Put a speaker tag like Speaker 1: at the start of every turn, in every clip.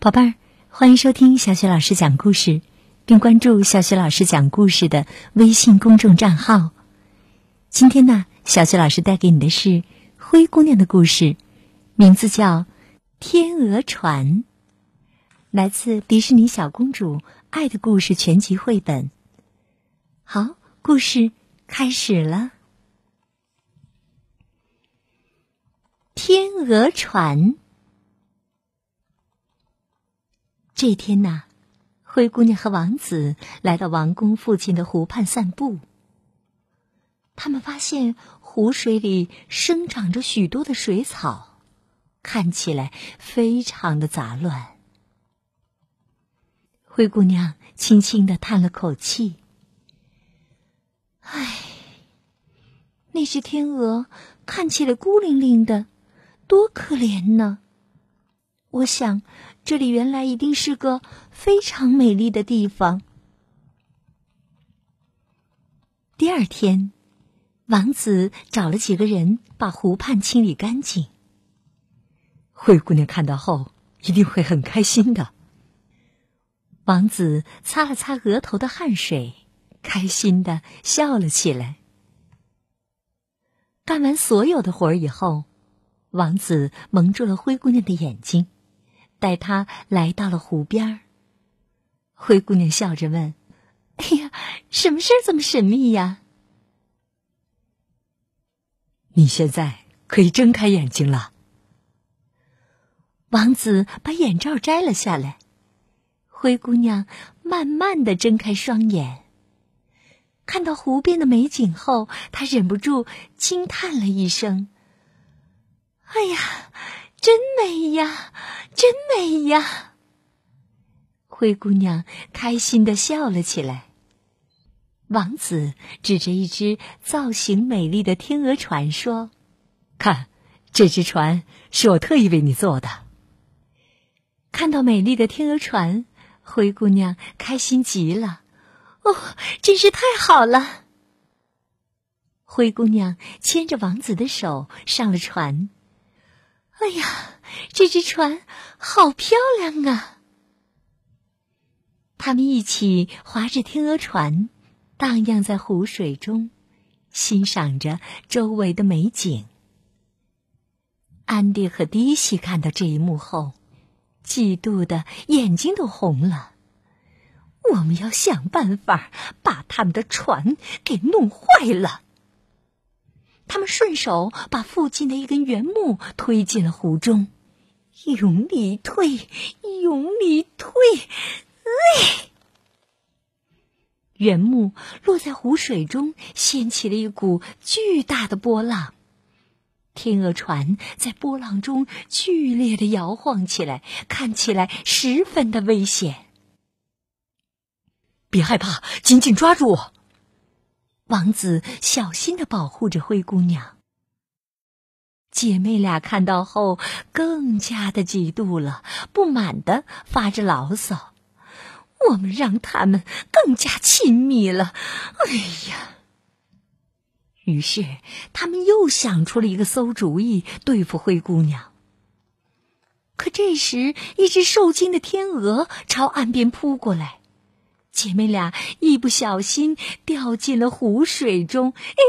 Speaker 1: 宝贝儿，欢迎收听小雪老师讲故事，并关注小雪老师讲故事的微信公众账号。今天呢，小雪老师带给你的是灰姑娘的故事，名字叫《天鹅船》，来自迪士尼小公主爱的故事全集绘本。好，故事开始了，《天鹅船》。这天呐，灰姑娘和王子来到王宫附近的湖畔散步。他们发现湖水里生长着许多的水草，看起来非常的杂乱。灰姑娘轻轻的叹了口气：“唉，那只天鹅看起来孤零零的，多可怜呢。”我想，这里原来一定是个非常美丽的地方。第二天，王子找了几个人把湖畔清理干净。灰姑娘看到后一定会很开心的。王子擦了擦额头的汗水，开心的笑了起来。干完所有的活儿以后，王子蒙住了灰姑娘的眼睛。带她来到了湖边儿，灰姑娘笑着问：“哎呀，什么事儿这么神秘呀？”你现在可以睁开眼睛了。王子把眼罩摘了下来，灰姑娘慢慢的睁开双眼，看到湖边的美景后，她忍不住惊叹了一声：“哎呀，真美呀！”真美呀！灰姑娘开心的笑了起来。王子指着一只造型美丽的天鹅船说：“看，这只船是我特意为你做的。”看到美丽的天鹅船，灰姑娘开心极了。哦，真是太好了！灰姑娘牵着王子的手上了船。哎呀，这只船好漂亮啊！他们一起划着天鹅船，荡漾在湖水中，欣赏着周围的美景。安迪和迪西看到这一幕后，嫉妒的眼睛都红了。我们要想办法把他们的船给弄坏了。他们顺手把附近的一根原木推进了湖中，用力推，用力推，哎！原木落在湖水中，掀起了一股巨大的波浪。天鹅船在波浪中剧烈的摇晃起来，看起来十分的危险。别害怕，紧紧抓住我。王子小心的保护着灰姑娘。姐妹俩看到后更加的嫉妒了，不满的发着牢骚：“我们让他们更加亲密了。”哎呀！于是他们又想出了一个馊主意对付灰姑娘。可这时，一只受惊的天鹅朝岸边扑过来。姐妹俩一不小心掉进了湖水中。哎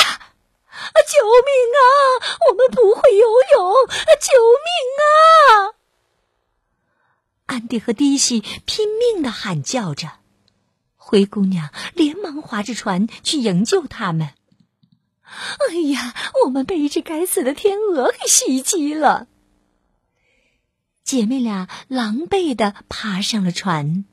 Speaker 1: 呀！啊！救命啊！我们不会游泳！啊！救命啊！安迪和迪西拼命的喊叫着，灰姑娘连忙划着船去营救他们。哎呀！我们被一只该死的天鹅给袭击了！姐妹俩狼狈的爬上了船。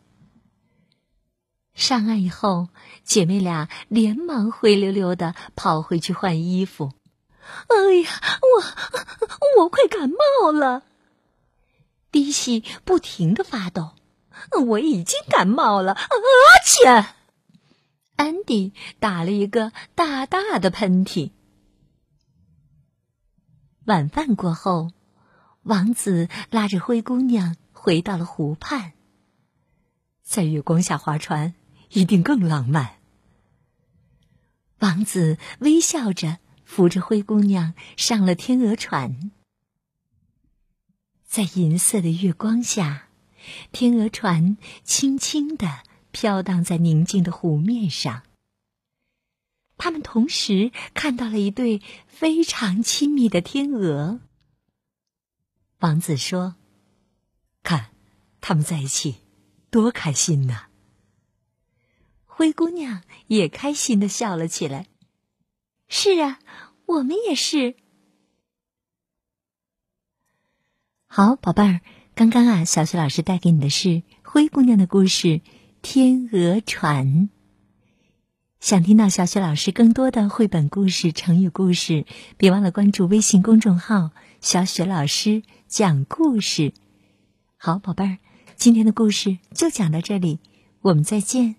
Speaker 1: 上岸以后，姐妹俩连忙灰溜溜的跑回去换衣服。哎呀，我我快感冒了！迪西不停的发抖。我已经感冒了，而且，安迪打了一个大大的喷嚏。晚饭过后，王子拉着灰姑娘回到了湖畔，在月光下划船。一定更浪漫。王子微笑着扶着灰姑娘上了天鹅船。在银色的月光下，天鹅船轻轻地飘荡在宁静的湖面上。他们同时看到了一对非常亲密的天鹅。王子说：“看，他们在一起，多开心呐！”灰姑娘也开心的笑了起来。“是啊，我们也是。”好，宝贝儿，刚刚啊，小雪老师带给你的是灰姑娘的故事《天鹅船》。想听到小雪老师更多的绘本故事、成语故事，别忘了关注微信公众号“小雪老师讲故事”。好，宝贝儿，今天的故事就讲到这里，我们再见。